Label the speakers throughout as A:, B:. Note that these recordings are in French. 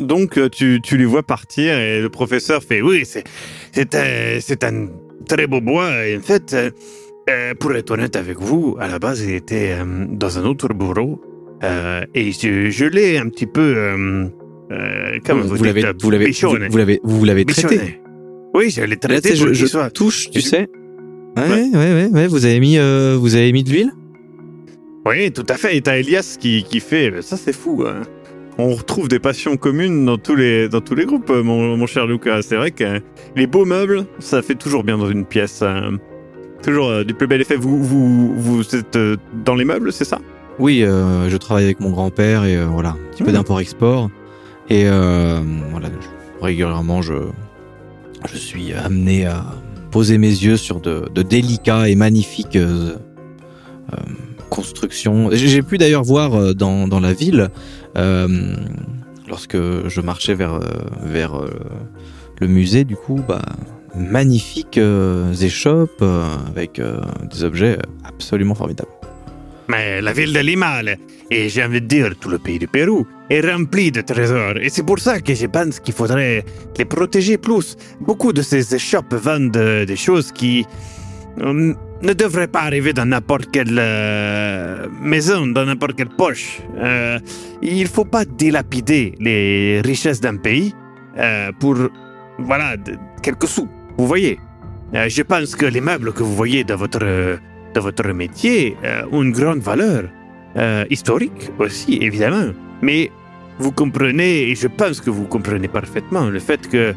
A: Donc euh, tu, tu les vois partir et le professeur fait oui c'est c'est un, c'est un très beau bois et en fait euh, euh, pour être honnête avec vous à la base il était euh, dans un autre bureau et je, je l'ai un petit peu comment vous,
B: vous l'avez, vous l'avez, vous, l'avez, vous l'avez traité.
A: Oui je l'ai
B: Là,
A: traité pour
B: je, je
A: soit
B: touche, tu
A: Je-
B: sais. Ouais,
A: Ouais.
B: ouais, ouais, ouais, Vous avez mis, vous avez mis de l'huile?
A: Oui, tout à fait. Et t'as Elias qui, qui fait. Ça, c'est fou. hein. On retrouve des passions communes dans tous les, dans tous les groupes, euh, mon, mon cher Lucas. C'est vrai que les beaux meubles, ça fait toujours bien dans une pièce. euh, Toujours euh, du plus bel effet. Vous, vous, vous êtes dans les meubles, c'est ça?
B: Oui, euh, je travaille avec mon grand-père et euh, voilà, un petit peu
A: Mhm.
B: d'import-export. Et euh, voilà, je- régulièrement, je, je suis amené à poser mes yeux sur de, de délicats et magnifiques constructions. J'ai pu d'ailleurs voir euh, dans, dans la ville, euh, lorsque je marchais vers, euh, vers le musée, du coup, bah, magnifiques échoppes avec des objets absolument formidables.
A: Mais la ville de Lima, et j'ai envie de dire tout le pays du Pérou, est rempli de trésors. Et c'est pour ça que je pense qu'il faudrait les protéger plus. Beaucoup de ces échoppes vendent des choses qui euh, ne devraient pas arriver dans n'importe quelle euh, maison, dans n'importe quelle poche. Euh, il faut pas dilapider les richesses d'un pays euh, pour, voilà, quelques sous. Vous voyez Je pense que les meubles que vous voyez dans votre... de votre métier ont une grande valeur historique aussi, évidemment. Mais vous comprenez, et je pense que vous comprenez parfaitement le fait que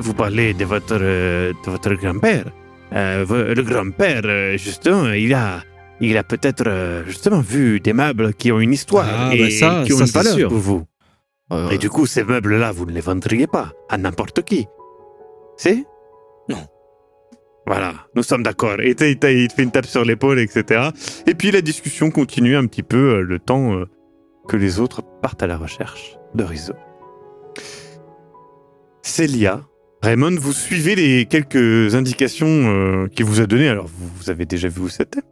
A: vous parlez de votre, de votre grand-père. Euh, le grand-père, euh, justement, il a, il a peut-être euh, justement vu des meubles qui ont une histoire
B: Ah,
A: et
B: bah ça,
A: qui ont
B: ça,
A: une valeur
B: sûr.
A: pour vous.
B: Euh,
A: Et du coup, ces meubles-là, vous ne les vendriez pas à n'importe qui. C'est?
B: Non.
A: Voilà, nous sommes d'accord. Et il te fait une tape sur l'épaule, etc. Et puis la discussion continue un petit peu euh, le temps euh, que les autres partent à la recherche de Rizzo. Célia, Raymond, vous suivez les quelques indications euh, qu'il vous a données. Alors, vous, avez déjà vu où c'était.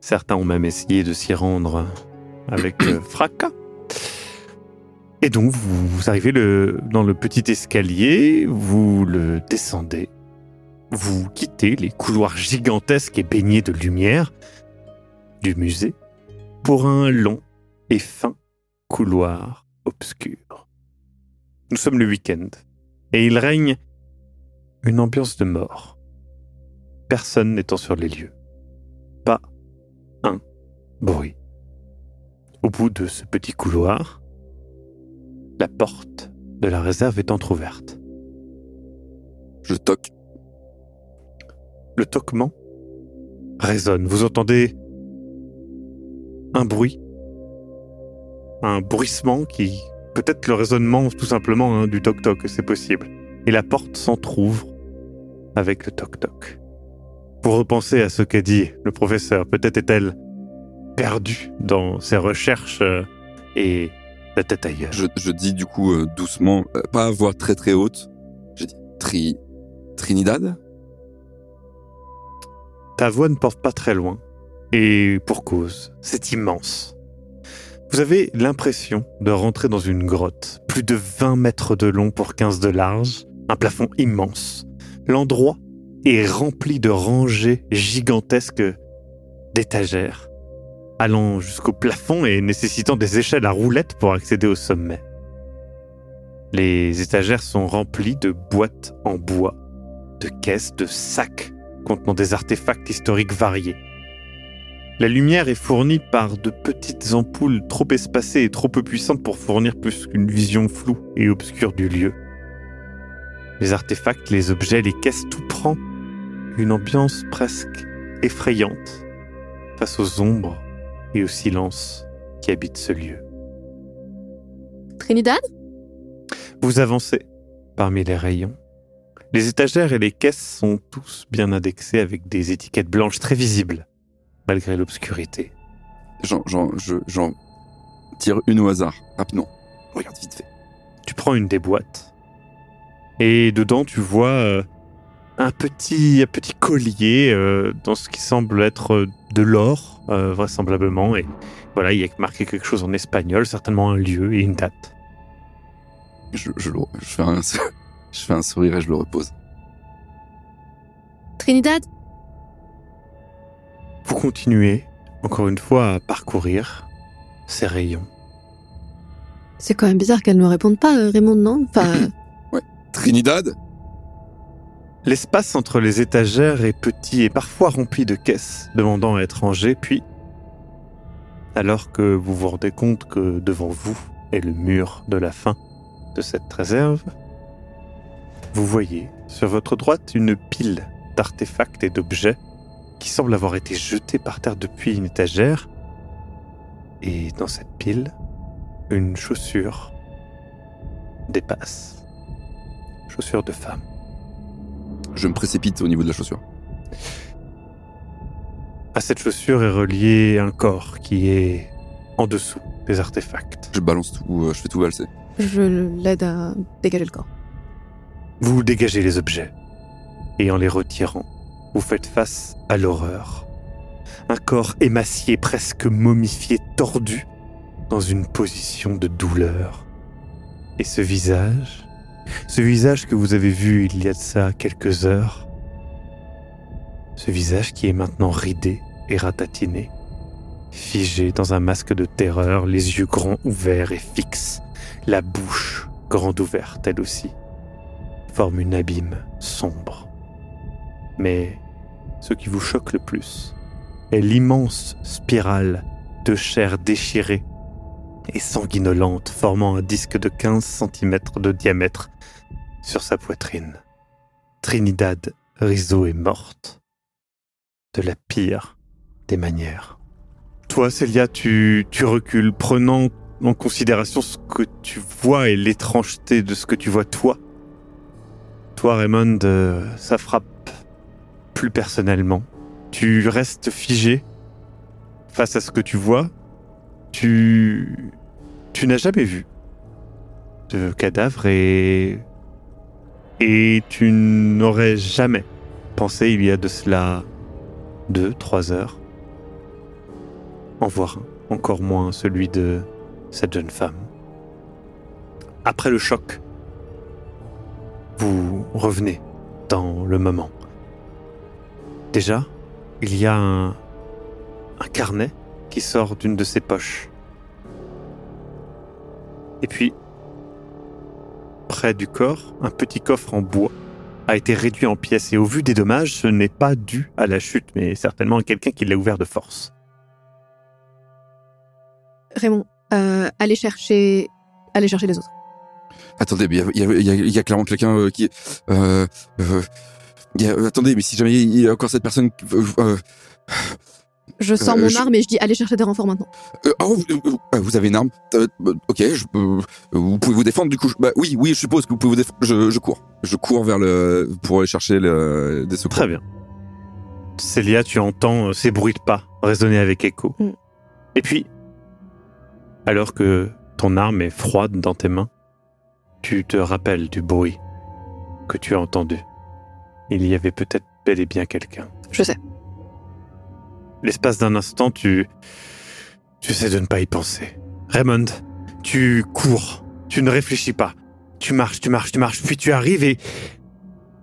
A: Certains ont même essayé de s'y rendre avec euh, fracas. Et donc, vous, arrivez dans le petit escalier, vous le descendez, vous quittez les couloirs gigantesques et baignés de lumière du musée pour un long et fin couloir obscur. Nous sommes le week-end et il règne une ambiance de mort. Personne n'étant sur les lieux. Pas un bruit. Au bout de ce petit couloir, la porte de la réserve est entr'ouverte.
C: Je toque.
A: Le toquement résonne. Vous entendez un bruit, un bruissement qui peut-être le raisonnement tout simplement hein, du toc-toc, c'est possible. Et la porte s'entr'ouvre avec le toc-toc. Pour repenser à ce qu'a dit le professeur, peut-être est-elle perdue dans ses recherches euh, et la tête ailleurs.
C: Je, je dis du coup euh, doucement, euh, pas à voix très très haute. Je dis Tri... Trinidad?
A: Ta voix ne porte pas très loin. Et pour cause, c'est immense. Vous avez l'impression de rentrer dans une grotte, plus de 20 mètres de long pour 15 de large, un plafond immense. L'endroit est rempli de rangées gigantesques d'étagères, allant jusqu'au plafond et nécessitant des échelles à roulettes pour accéder au sommet. Les étagères sont remplies de boîtes en bois, de caisses, de sacs contenant des artefacts historiques variés. La lumière est fournie par de petites ampoules trop espacées et trop peu puissantes pour fournir plus qu'une vision floue et obscure du lieu. Les artefacts, les objets, les caisses, tout prend une ambiance presque effrayante face aux ombres et au silence qui habitent ce lieu.
D: Trinidad?
A: Vous avancez parmi les rayons Les étagères et les caisses sont tous bien indexés avec des étiquettes blanches très visibles, malgré l'obscurité.
C: J'en, j'en, je, j'en tire une au hasard, rapidement. Regarde vite fait.
A: Tu prends une des boîtes et dedans tu vois euh, un petit, un petit collier euh, dans ce qui semble être euh, de l'or, euh, vraisemblablement. Et voilà, il y a marqué quelque chose en espagnol, certainement un lieu et une date.
C: Je, je, le- je, fais un, je fais un sourire et je le repose.
D: Trinidad
A: Vous continuez, encore une fois, à parcourir ces rayons.
D: C'est quand même bizarre qu'elle ne réponde pas, Raymond, non? Enfin,
C: Trinidad
A: L'espace entre les étagères est petit et parfois rempli de caisses demandant à être rangées, puis, alors que vous vous rendez compte que devant vous est le mur de la fin de cette réserve, vous voyez sur votre droite une pile d'artefacts et d'objets qui semblent avoir été jetés par terre depuis une étagère, et dans cette pile, une chaussure dépasse. Chaussure de femme.
C: Je me précipite au niveau de la chaussure.
A: À cette chaussure est relié un corps qui est en dessous des artefacts.
C: Je balance tout, euh, je fais tout valser.
D: je l'aide à dégager le corps.
A: Vous dégagez les objets et en les retirant, vous faites face à l'horreur. Un corps émacié, presque momifié, tordu, dans une position de douleur. Et ce visage, ce visage que vous avez vu il y a de ça quelques heures, ce visage qui est maintenant ridé et ratatiné, figé dans un masque de terreur, les yeux grands ouverts et fixes, la bouche grande ouverte elle aussi, forme une abîme sombre. Mais ce qui vous choque le plus est l'immense spirale de chair déchirée et sanguinolente formant un disque de 15 cm de diamètre sur sa poitrine. Trinidad Rizzo est morte. De la pire des manières. Toi, Célia, tu, recules, prenant en considération ce que tu vois et l'étrangeté de ce que tu vois toi. Toi, Raymond, euh, ça frappe plus personnellement. Tu restes figé face à ce que tu vois. Tu, n'as jamais vu de cadavre et et tu n'aurais jamais pensé il y a de cela deux, trois heures en voir encore moins celui de cette jeune femme. Après le choc, vous revenez dans le moment. Déjà, il y a un carnet qui sort d'une de ses poches. Et puis, près du corps, un petit coffre en bois a été réduit en pièces et au vu des dommages, ce n'est pas dû à la chute, mais certainement à quelqu'un qui l'a ouvert de force.
D: Raymond, euh, allez chercher, allez chercher les autres.
C: Attendez, mais il y a, y y clairement quelqu'un euh, qui... Euh, euh, euh, attendez, mais si jamais il y a encore cette personne...
D: Je sors
C: Euh,
D: mon
C: je-
D: arme et je dis allez chercher des renforts maintenant.
C: euh, oh, vous, euh, vous avez une arme Euh, euh, Ok, je, euh, vous pouvez vous défendre du coup. je- bah, oui, oui, je suppose que vous pouvez vous défendre. Je, je cours. Je cours vers le... pour aller chercher le, des secours.
A: Très bien. Célia, tu entends ces bruits de pas résonner avec écho.
D: Mm.
A: Et puis, alors que ton arme est froide dans tes mains, tu te rappelles du bruit que tu as entendu. Il y avait peut-être bel et bien quelqu'un.
D: Je sais.
A: L'espace d'un instant, tu... Tu sais de ne pas y penser. Raymond, tu cours. Tu ne réfléchis pas. Tu marches, tu marches, tu marches, puis tu arrives et...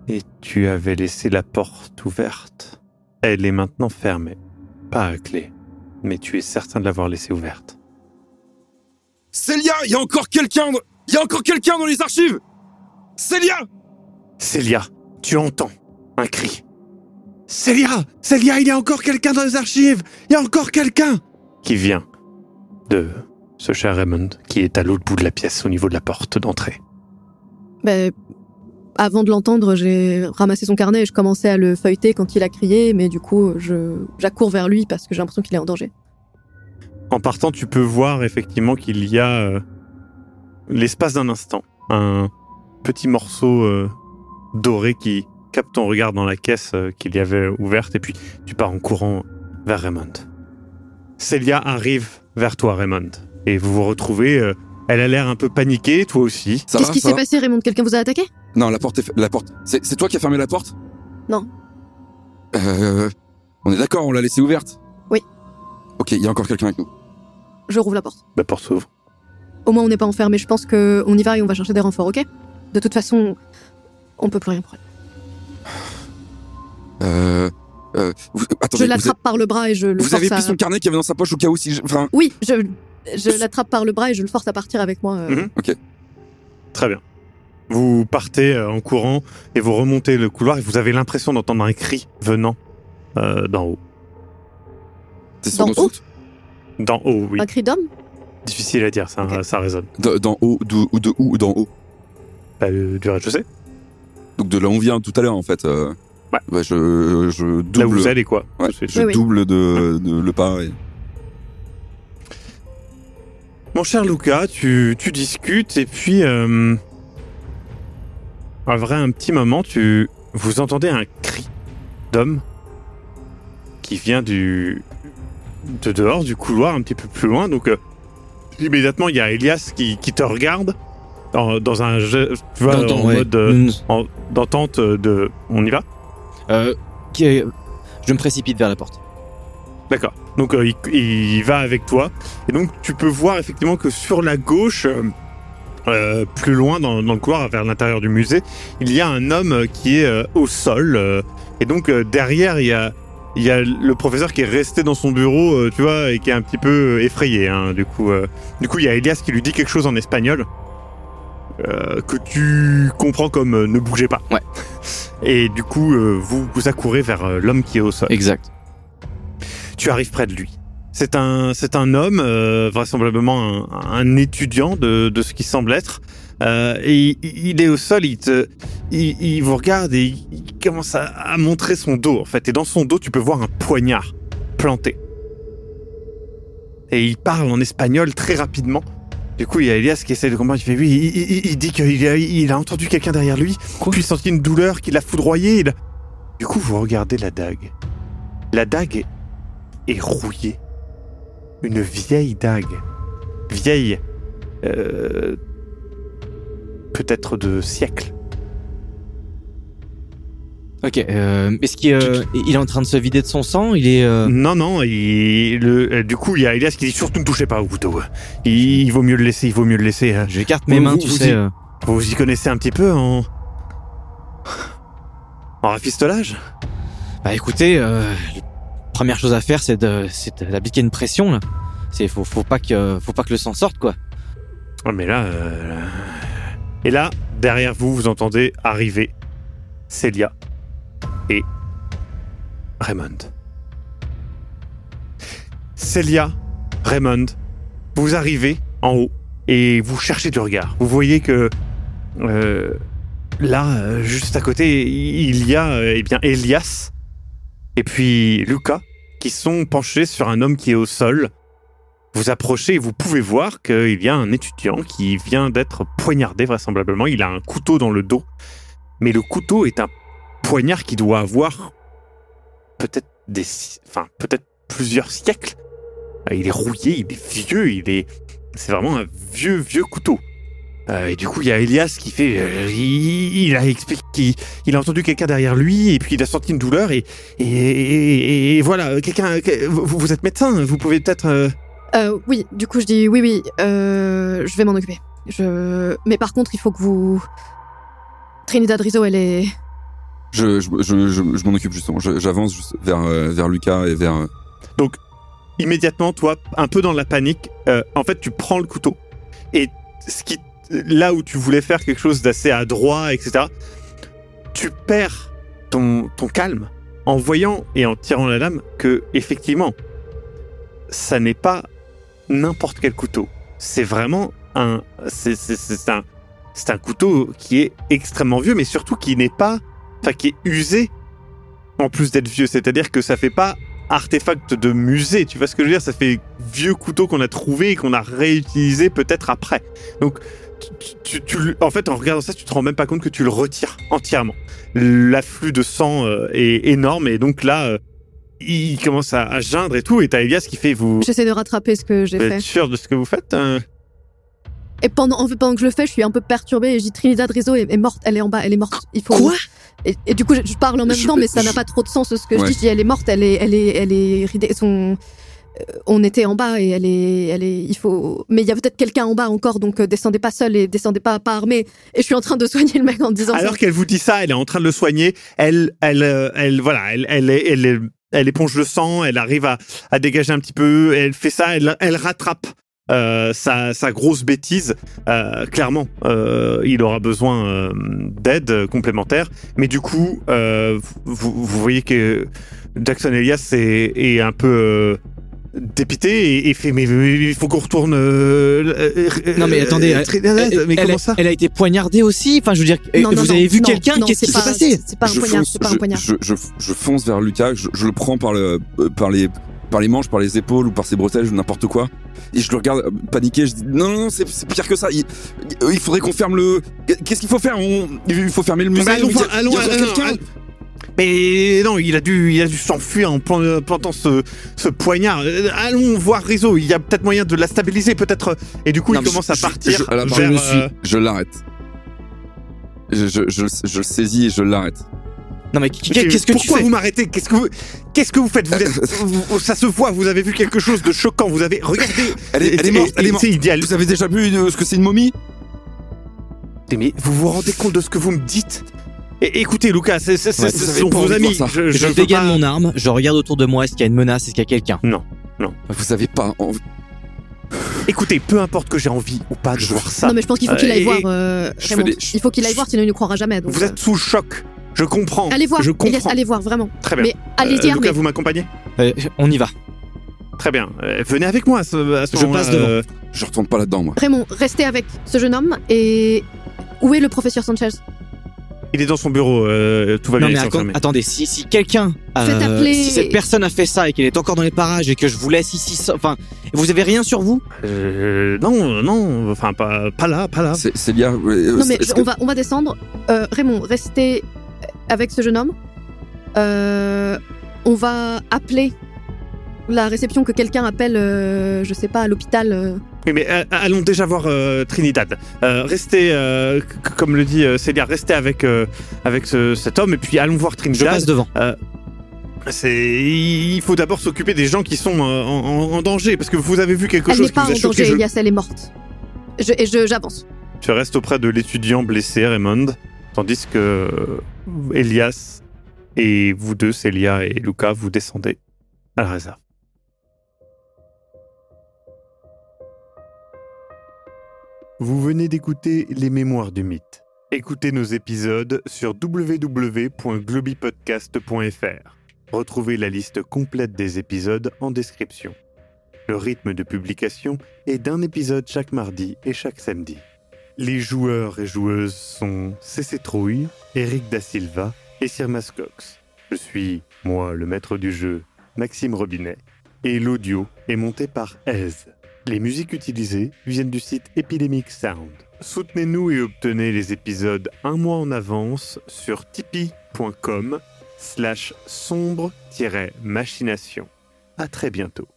A: Et tu avais laissé la porte ouverte. Elle est maintenant fermée. Pas à clé. Mais tu es certain de l'avoir laissée ouverte.
C: Célia, il y a encore quelqu'un dans... Il y a encore quelqu'un dans les archives Célia
A: Célia, tu entends un cri. Célia Célia, il y a encore quelqu'un dans les archives Il y a encore quelqu'un Qui vient de ce cher Raymond, qui est à l'autre bout de la pièce, au niveau de la porte d'entrée.
D: Ben, avant de l'entendre, j'ai ramassé son carnet et je commençais à le feuilleter quand il a crié, mais du coup, j'accours vers lui parce que j'ai l'impression qu'il est en danger.
A: En partant, tu peux voir effectivement qu'il y a, euh, l'espace d'un instant, un petit morceau euh, dorée qui capte ton regard dans la caisse euh, qu'il y avait ouverte et puis tu pars en courant vers Raymond. Célia arrive vers toi, Raymond, et vous vous retrouvez. euh, elle a l'air un peu paniquée, toi aussi.
D: Qu'est-ce qui s'est passé, Raymond? Quelqu'un vous a attaqué?
C: Non, la porte est fa- la porte. C'est c'est toi qui as fermé la porte?
D: Non.
C: Euh, on est d'accord, on l'a laissée ouverte?
D: Oui.
C: Ok, il y a encore quelqu'un avec nous.
D: Je rouvre la porte.
A: La porte s'ouvre.
D: Au moins, on n'est pas enfermé. Je pense que on y va et on va chercher des renforts, ok? De toute façon, on peut plus rien prendre.
C: Euh, euh, vous, attendez,
D: je
C: vous,
D: l'attrape par le bras et je le
C: vous
D: force
C: avez
D: à...
C: pris son carnet qu'il y avait dans sa poche au cas où si... je- Enfin,
D: Oui, je, je l'attrape par le bras et je le force à partir avec moi. euh.
A: Mhm.
C: Ok.
A: Très bien. Vous partez euh, en courant et vous remontez le couloir et vous avez l'impression d'entendre un cri venant euh, d'en haut.
C: notre
D: haut
C: route
A: D'en haut, oui.
D: Un cri d'homme?
A: Difficile à dire, ça, ça résonne.
C: De- D'en haut, de, ou de où ou d'en haut?
A: Bah, du rez-de-chaussée
C: Donc de là où on vient tout à l'heure en fait. euh,
A: Ouais.
C: je, je double,
A: Là où vous allez, quoi.
C: Ouais,
A: Tout de suite.
C: je
D: Oui, oui.
C: double de, de le pas. et-
A: Mon cher Luca, tu, tu discutes et puis, euh, vrai, un petit moment, tu vous entendez un cri d'homme qui vient du de dehors du couloir, un petit peu plus loin. Donc, euh, immédiatement, il y a Elias qui, qui te regarde dans, dans un jeu, tu vois,
B: Dans-
A: en
B: ouais,
A: mode euh,
B: nous-
A: en- d'entente de, on y va?
B: Euh, je me précipite vers la porte.
A: D'accord. Donc euh, il, va avec toi. Et donc tu peux voir effectivement que sur la gauche, euh, plus loin dans, le couloir vers l'intérieur du musée, il y a un homme qui est au sol. et donc derrière, il y a, le professeur qui est resté dans son bureau, tu vois, et qui est un petit peu effrayé. hein, du coup, du coup, il y a Elias qui lui dit quelque chose en espagnol. Euh, que tu comprends comme euh, ne bougez pas.
B: Ouais.
A: Et du coup, euh, vous vous accourez vers l'homme qui est au sol
B: Exact.
A: tu arrives près de lui. C'est un, c'est un homme, euh, vraisemblablement un, un étudiant de, de ce qui semble être. Euh, et il, est au sol, il, te, il, il vous regarde et il, il commence à, à montrer son dos, en fait. Et dans son dos, tu peux voir un poignard planté. Et il parle en espagnol très rapidement. Du coup, il y a Elias qui essaie de comprendre. Il fait oui, il, il- il dit qu'il a, il a entendu quelqu'un derrière lui, puis il sentit une douleur qui l'a foudroyé. il a- Du coup, vous regardez la dague. La dague est est rouillée. Une vieille dague. Vieille. euh, Peut-être de siècles.
B: Ok. Euh, Est-ce qu'il euh, il est en train de se vider de son sang Il est. euh,
A: Non, non, il- le, euh, du coup, il y a Elias qui dit surtout ne touchez pas au couteau. Il, il vaut mieux le laisser, il vaut mieux le laisser. hein.
B: J'écarte mes mains,
A: vous-
B: tu
A: vous
B: sais.
A: y-
B: euh.
A: Vous y connaissez un petit peu en. En rafistolage?
B: Bah écoutez, euh, première chose à faire, c'est de, c'est d'appliquer une pression là. C'est faut, faut pas que, faut pas que le sang sorte quoi.
A: Oh, mais là. euh, Et là, derrière vous, vous entendez arriver Célia et Raymond. Célia, Raymond, vous arrivez en haut et vous cherchez du regard. Vous voyez que euh, là, juste à côté, il y a euh, eh bien Elias et puis Lucas qui sont penchés sur un homme qui est au sol. Vous approchez et vous pouvez voir qu'il y a un étudiant qui vient d'être poignardé vraisemblablement. Il a un couteau dans le dos. Mais le couteau est un poignard qui doit avoir peut-être des, enfin peut-être plusieurs siècles. Euh, Il est rouillé, il est vieux, il est, c'est vraiment un vieux vieux couteau. Euh, et du coup, il y a Elias qui fait, euh, il, a expliqué il a entendu quelqu'un derrière lui et puis il a senti une douleur et et, voilà, quelqu'un, vous, vous êtes médecin, vous pouvez peut-être.
D: oui, du coup, je dis oui, oui, je vais m'en occuper. Je... Mais par contre, il faut que vous... Trinidad Rizzo, elle est...
C: Je, je, je, je, m'en occupe justement. J'avance vers, euh, vers Lucas et vers. euh,
A: immédiatement, toi, un peu dans la panique, euh, en fait, tu prends le couteau et ce qui, là où tu voulais faire quelque chose d'assez adroit, etc., tu perds ton, ton calme en voyant et en tirant la lame que, effectivement, ça n'est pas n'importe quel couteau. C'est vraiment un, c'est, un, c'est un couteau qui est extrêmement vieux, mais surtout qui n'est pas, enfin, qui est usé en plus d'être vieux. C'est-à-dire que ça fait pas artefact de musée, tu vois ce que je veux dire? Ça fait vieux couteau qu'on a trouvé et qu'on a réutilisé peut-être après. Donc tu- tu- en fait, en regardant ça, tu te rends même pas compte que tu le retires entièrement. L'afflux de sang euh, est énorme et donc là, euh, il commence à, à geindre et tout. Et t'as Elias qui fait vous.
D: J'essaie de rattraper ce que j'ai fait.
A: sûr de ce que vous faites hein?
D: Et pendant, en fait, pendant que je le fais, je suis un peu perturbée et je dis Trinidad Rizzo est, est morte, elle est en bas, elle est morte. Il faut.
B: Quoi?
D: Et, et du coup, je, je parle en même
C: Je-
D: temps, mais ça n'a pas trop de sens ce que je dis. Je dis elle est morte, elle est, elle est, elle est ridée. Son, euh, on était en bas et elle est, elle est. Il faut. Mais il y a peut-être quelqu'un en bas encore, donc euh, descendez pas seul et descendez pas pas armé. Et je suis en train de soigner le mec en disant.
A: Alors qu'elle vous dit ça, elle est en train de le soigner. Elle, elle, euh, elle, voilà, elle, elle, est- elle, est- elle éponge le sang. Elle arrive à, à dégager un petit peu. Elle fait ça. Elle, elle rattrape euh, sa, sa grosse bêtise. Euh, clairement, euh, il aura besoin euh, d'aide euh, complémentaire. Mais du coup, euh, vous, vous voyez que Jackson Elias est, est un peu euh, dépité et, et fait mais, mais il faut qu'on retourne. euh, euh,
B: Non, mais
A: euh,
B: attendez, elle-
A: Trinidad,
B: elle,
A: mais
B: elle
A: comment ça
B: elle a été poignardée aussi. Enfin, je veux dire,
D: Non,
B: vous
D: non,
B: avez vu
D: non,
B: quelqu'un
D: non,
B: Qu'est-ce qui s'est
D: pas-
B: passé
D: C'est pas un
C: je
D: poignard,
C: fonce,
D: pas un
C: je,
D: poignard.
C: je, je, je fonce vers Lucas, je, je le prends par, le, euh, par, les, par les manches, par les épaules ou par ses bretelles ou n'importe quoi. Et je le regarde euh, paniquer, je dis non, non, non, c'est pire que ça. Il, il faudrait qu'on ferme le. Qu'est-ce qu'il faut faire? On- Il faut fermer le musée.
A: Mais allons
C: il y a-
A: voir, allons,
C: il y a encore
A: allons,
C: quelqu'un.
A: allons. Mais non, il a dû, il a dû s'enfuir en euh, plantant ce, ce poignard. Euh, Allons voir Rizzo. Il y a peut-être moyen de la stabiliser, peut-être. Et du coup,
C: Non,
A: il commence
C: je-
A: à partir
C: je- alors,
A: vers.
C: je
A: euh,
C: l'arrête. Je, je, je, le- je le saisis et je l'arrête.
B: Non, mais qu'est-ce que tu
A: pourquoi
B: fais
A: vous m'arrêtez? Qu'est-ce que vous, qu'est-ce que vous faites? Vous êtes, vous- Ça se voit. Vous avez vu quelque chose de choquant. Vous avez regardé.
C: Elle est, elle est
A: Et-
C: morte, elle est morte.
A: lui,
C: Vous avez déjà vu euh, ce que c'est une momie?
A: Mais vous vous rendez compte de ce que vous me dites? Écoutez, Lucas, c'est,
B: Ouais,
A: sont vos amis. Je,
B: Je,
A: je veux
B: dégaine
A: pas-
B: mon arme, je regarde autour de moi, est-ce qu'il y a une menace, est-ce qu'il y a quelqu'un?
C: Vous avez pas envie.
A: Écoutez, peu importe que j'ai envie ou pas de voir ça.
D: Non, mais je pense qu'il faut
A: Euh,
D: qu'il aille
A: et-
D: voir. euh, Raymond.
C: des-
D: Il faut qu'il aille voir, sinon il ne croira jamais. donc,
A: Vous
D: euh,
A: êtes sous choc. Je comprends.
D: Allez voir,
A: Je
D: Elias,
A: comprends.
D: allez voir, vraiment.
A: Très bien.
D: Mais allez-y,
A: Euh. Lucas, vous m'accompagnez
B: Euh, On y va.
A: Très bien. Euh, venez avec moi à ce, à ce
B: Je passe devant.
A: euh,
C: Je retourne pas là-dedans, moi.
D: Raymond, restez avec ce jeune homme et. Où est le professeur Sanchez?
A: Il est dans son bureau. euh, tout va
B: Non
A: bien.
B: mais attendez, si, si quelqu'un, euh,
D: Faites appeler-
B: si cette personne a fait ça et qu'elle est encore dans les parages et que je vous laisse ici, enfin, vous avez rien sur vous?
A: Euh, non, non. Enfin, pas, pas là, pas là.
C: C'est Célia. euh,
D: Non, mais on, va, on va descendre. Euh, Raymond, restez avec ce jeune homme. Euh, on va appeler la réception que quelqu'un appelle, euh, je sais pas, à l'hôpital. euh.
A: Oui, mais euh, allons déjà voir euh, Trinidad. Euh, restez, euh, c- comme le dit euh, Célia, restez avec, euh, avec ce- cet homme et puis allons voir
B: Je
A: Trinidad.
B: passe devant.
A: C'est, il faut d'abord s'occuper des gens qui sont euh, en, en- en danger parce que vous avez vu quelque
D: Elle
A: chose
D: n'est
A: qui
D: pas
A: vous
D: en
A: a choqué.
D: danger,
A: je-
D: Elias, elle est morte. Je- et je- j'avance.
A: Tu restes auprès de l'étudiant blessé, Raymond, tandis que euh, Elias et vous deux, Célia et Luca, vous descendez à la réserve. Vous venez d'écouter Les Mémoires du Mythe. Écoutez nos épisodes sur www.globipodcast.fr. Retrouvez la liste complète des épisodes en description. Le rythme de publication est d'un épisode chaque mardi et chaque samedi. Les joueurs et joueuses sont CC Trouille, Eric Da Silva et Sirmas Cox. Je suis, moi, le maître du jeu, Maxime Robinet, et l'audio est monté par Aise. Les musiques utilisées viennent du site Epidemic Sound. Soutenez-nous et obtenez les épisodes un mois en avance sur tipeee.com slash sombre-machination. À très bientôt.